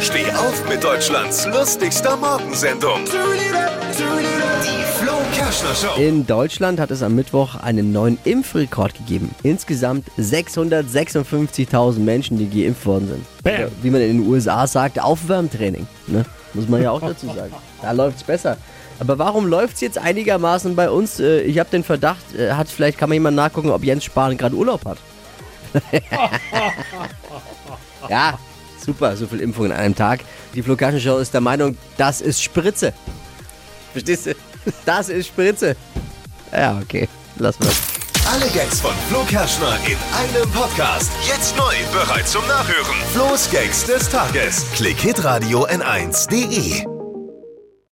Steh auf mit Deutschlands lustigster Morgensendung. Die Flo Kerschner Show. In Deutschland hat es am Mittwoch einen neuen Impfrekord gegeben. Insgesamt 656.000 Menschen, die geimpft worden sind. Oder Wie man in den USA sagt, Aufwärmtraining. Ne? Muss man ja auch dazu sagen. Da läuft's besser. Aber warum läuft's jetzt einigermaßen bei uns? Äh, Ich habe den Verdacht, äh, hat vielleicht kann man jemand nachgucken, ob Jens Spahn gerade Urlaub hat. ja, super, so viel Impfung in einem Tag. Die Flo Show ist der Meinung, das ist Spritze. Verstehst du? Das ist Spritze. Ja, okay. Lass mal. Alle Gags von Flo Kerschner in einem Podcast. Jetzt neu, bereit zum Nachhören. Flo's Gags des Tages. Klick Hitradio N1.de.